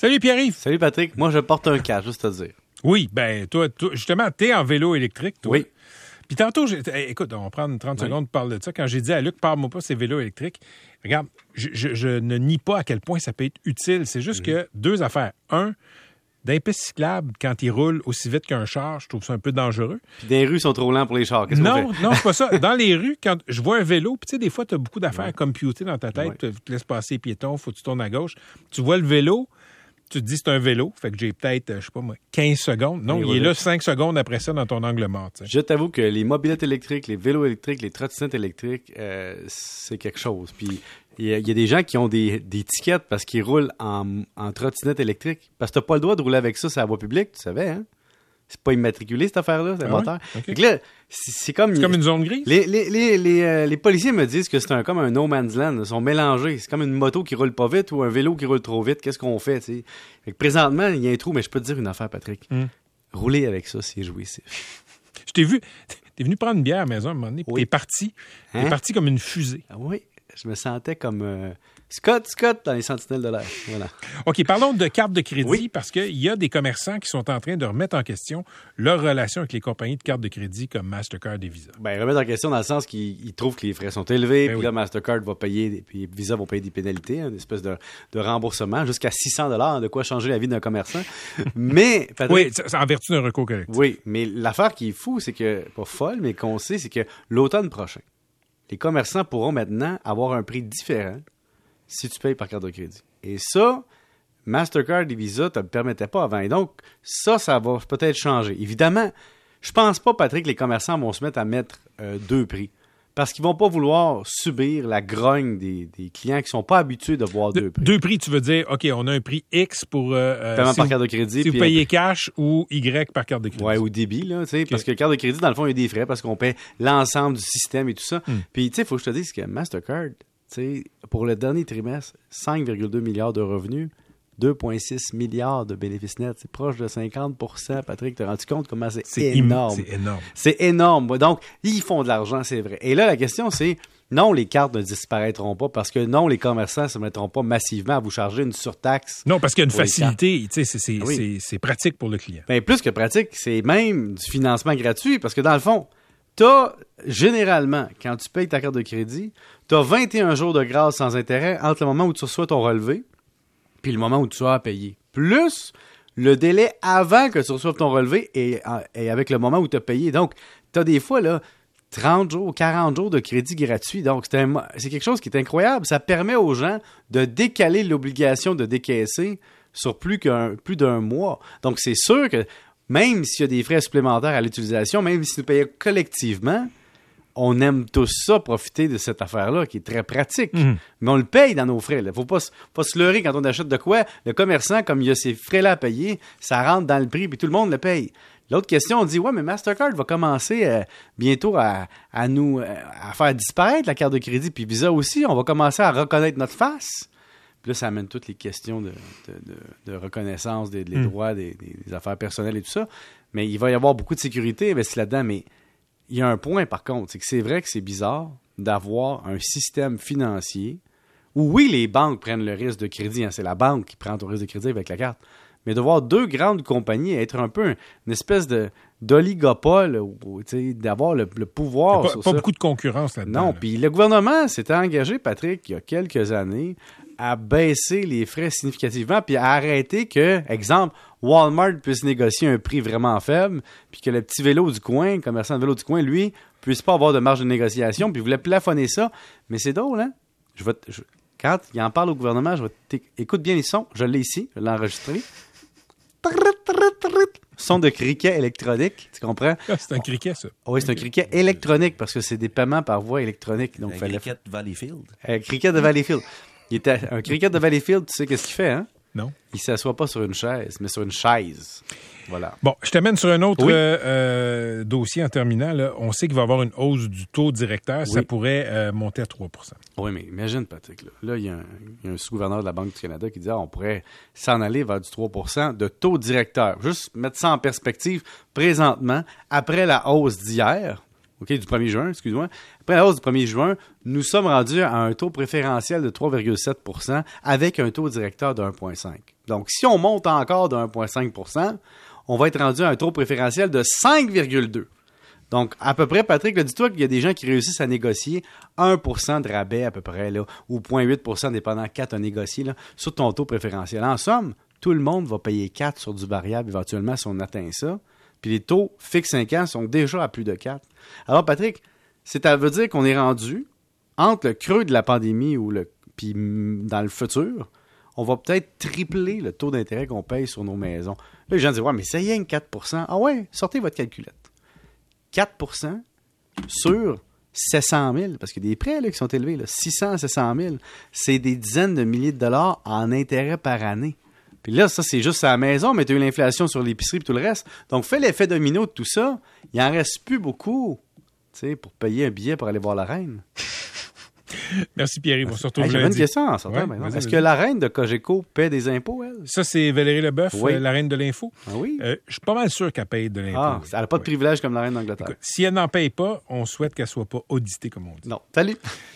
Salut Pierre-Yves. Salut Patrick. Moi, je porte un casque, juste à dire. Oui, ben toi, toi justement, t'es en vélo électrique, toi. Oui. Puis tantôt, j'ai- eh, écoute, on va prendre 30 Oui. secondes pour parler de ça. Quand j'ai dit à Luc, parle-moi pas ces vélos électriques, regarde, je, je- je ne nie pas à quel point ça peut être utile. C'est juste que deux affaires. Un, dans les pistes cyclables, quand ils roulent aussi vite qu'un char, je trouve ça un peu dangereux. Puis des rues sont trop lents pour les chars. Non, non, c'est pas ça. Dans les rues, quand je vois un vélo, puis tu sais, des fois, tu as beaucoup d'affaires computées dans ta tête. Ouais. Tu te laisses passer les piétons, faut que tu tournes à gauche. Tu vois le vélo, tu te dis c'est un vélo. Fait que j'ai peut-être, euh, je sais pas moi, 15 secondes. Non, Il est là vite. 5 secondes après ça dans ton angle mort. Je t'avoue que les mobilettes électriques, les vélos électriques, les trottinettes électriques, euh, c'est quelque chose. Puis il y, a- il y a des gens qui ont des, des tickets parce qu'ils roulent en, en trottinette électrique. Parce que t'as pas le droit de rouler avec ça sur la voie publique, tu savais, hein? C'est pas immatriculé, cette affaire-là, c'est Ah moteur. ouais? Là, c'est comme... Comme une zone grise? Les, les, les, les, euh, les policiers me disent que c'est un, comme un no man's land. Ils sont mélangés. C'est comme une moto qui roule pas vite ou un vélo qui roule trop vite. Qu'est-ce qu'on fait, tu sais? Fait que présentement, il y a un trou, mais je peux te dire une affaire, Patrick. Hmm. Rouler avec ça, c'est jouissif. Je t'ai vu, t'es venu prendre une bière à la maison à un moment donné, puis Oui. t'es parti. T'es Hein? parti comme une fusée. Ah oui, je me sentais comme euh, Scott Scott dans les Sentinelles de l'air. Voilà. OK, parlons de carte de crédit Oui. parce qu'il y a des commerçants qui sont en train de remettre en question leur relation avec les compagnies de cartes de crédit comme Mastercard et Visa. Ben, remettre en question dans le sens qu'ils ils trouvent que les frais sont élevés, Ben puis oui. là, Mastercard va payer, puis Visa va payer des pénalités, une espèce de, de remboursement, jusqu'à 600 dollars, de quoi changer la vie d'un commerçant. mais, Patrick, Oui, en vertu d'un recours collectif. Oui, mais l'affaire qui est fou, c'est que, pas folle, mais qu'on sait, c'est que l'automne prochain, les commerçants pourront maintenant avoir un prix différent si tu payes par carte de crédit. Et ça, Mastercard et Visa ne te permettaient pas avant. Et donc, ça, ça va peut-être changer. Évidemment, je pense pas, Patrick, que les commerçants vont se mettre à mettre euh, deux prix. Parce qu'ils vont pas vouloir subir la grogne des, des clients qui sont pas habitués de voir De- deux prix. deux prix, tu veux dire, OK, on a un prix X pour. euh, euh, Paiement si par vous- carte de crédit. Si vous payez cash ou Y par carte de crédit. Ouais, ou débit, là, tu sais, parce que carte de crédit, dans le fond, il y a des frais parce qu'on paie l'ensemble du système et tout ça. Hmm. Puis, tu sais, il faut que je te dise que Mastercard, tu sais, pour le dernier trimestre, 5,2 milliards de revenus, 2,6 milliards de bénéfices nets. C'est proche de 50% Patrick, t'as rendu compte comment c'est énorme. C'est énorme. C'est énorme. Donc, ils font de l'argent, c'est vrai. Et là, la question, c'est non, les cartes ne disparaîtront pas parce que non, les commerçants ne se mettront pas massivement à vous charger une surtaxe. Non, parce qu'il y a une facilité. Tu c'est- Ah oui. c'est- pratique pour le client. Ben, plus que pratique, c'est même du financement gratuit parce que dans le fond, t'as généralement, quand tu payes ta carte de crédit, t'as 21 jours de grâce sans intérêt entre le moment où tu reçois ton relevé puis le moment où tu as payé. Plus le délai avant que tu reçoives ton relevé et, et avec le moment où tu as payé. Donc, tu as des fois là 30 jours, 40 jours de crédit gratuit. Donc, c'est quelque chose qui est incroyable. Ça permet aux gens de décaler l'obligation de décaisser sur plus d'un mois. Donc, c'est sûr que même s'il y a des frais supplémentaires à l'utilisation, même si nous payons collectivement, on aime tous ça, profiter de cette affaire-là qui est très pratique. Mhm. Mais on le paye dans nos frais. Il ne faut pas, se- pas se leurrer quand on achète de quoi. Le commerçant, comme il y a ces frais-là à payer, ça rentre dans le prix puis tout le monde le paye. L'autre question, on dit Ouais, mais Mastercard va commencer euh, bientôt à, à nous euh, à faire disparaître la carte de crédit, puis Visa aussi, on va commencer à reconnaître notre face. Puis là, ça amène toutes les questions de, de- de- de reconnaissance des, des Mm. droits, des, affaires personnelles et tout ça. Mais il va y avoir beaucoup de sécurité investi là-dedans. Mais il y a un point, par contre, c'est que c'est vrai que c'est bizarre d'avoir un système financier où, oui, les banques prennent le risque de crédit. hein, c'est la banque qui prend ton risque de crédit avec la carte. Mais de voir deux grandes compagnies être un peu une espèce de d'oligopole, d'avoir le, le pouvoir pas sur pas ça. beaucoup de concurrence là-dedans. Non, là. puis le gouvernement s'était engagé, Patrick, il y a quelques années, à baisser les frais significativement, puis à arrêter que, exemple, Walmart puisse négocier un prix vraiment faible, puis que le petit vélo du coin, le commerçant de vélo du coin, lui, puisse pas avoir de marge de négociation, puis il voulait plafonner ça. Mais c'est drôle, hein? Je vais te- je- quand il en parle au gouvernement, je vais écoute bien les sons, je l'ai ici, je l'ai enregistré. Son de criquet électronique, tu comprends? Ah, c'est un criquet, ça. Oui, c'est un criquet électronique parce que c'est des paiements par voie électronique. Donc, Un fallait cricket Valleyfield. un cricket de Valleyfield. Il était un cricket de Valleyfield, tu sais qu'est-ce qu'il fait, hein? Non. Il s'assoit pas sur une chaise, mais sur une chaise. Voilà. Bon, je t'amène sur un autre Oui. euh, euh, dossier en terminant. là. On sait qu'il va y avoir une hausse du taux directeur. Ça pourrait euh, monter à 3% Oui, mais imagine, Patrick, là, Là, il y a un, il y a un sous-gouverneur de la Banque du Canada qui dit ah, on pourrait s'en aller vers du 3% de taux directeur. Juste mettre ça en perspective, présentement, après la hausse d'hier, OK, du 1er juin, excuse-moi, après la hausse du 1er juin, nous sommes rendus à un taux préférentiel de 3,7% avec un taux directeur de 1,5 Donc, si on monte encore de 1,5% on va être rendu à un taux préférentiel de 5,2 donc, à peu près, Patrick, dis-toi qu'il y a des gens qui réussissent à négocier 1% de rabais à peu près, là, ou 0,8% dépendant 4 à négocier, là, sur ton taux préférentiel. En somme, tout le monde va payer 4 sur du variable éventuellement si on atteint ça. Puis les taux fixes 5 ans sont déjà à plus de 4. Alors, Patrick, ça veut dire qu'on est rendu entre le creux de la pandémie ou le puis dans le futur, on va peut-être tripler le taux d'intérêt qu'on paye sur nos maisons. Là, les gens disent Ouais, mais c'est rien que 4% Ah ouais, sortez votre calculette. 4% sur 700 000, parce qu'il y a des prêts qui sont élevés, là, 600 à 700 000, c'est des dizaines de milliers de dollars en intérêt par année. Puis là, ça, c'est juste à la maison, mais tu as eu l'inflation sur l'épicerie et tout le reste. Donc, fais l'effet domino de tout ça. Il n'en reste plus beaucoup pour payer un billet pour aller voir la reine. Merci Pierre. On se retrouve J'ai une question en Est-ce que la reine de Cogeco paie des impôts, elle? Ça, c'est Valérie Leboeuf, euh, la reine de l'info. Ah oui? Euh, je suis pas mal sûr qu'elle paye de l'impôt. Ah, elle n'a pas de privilège comme la reine d'Angleterre. si elle n'en paye pas, on souhaite qu'elle soit pas auditée, comme on dit. Non. Salut!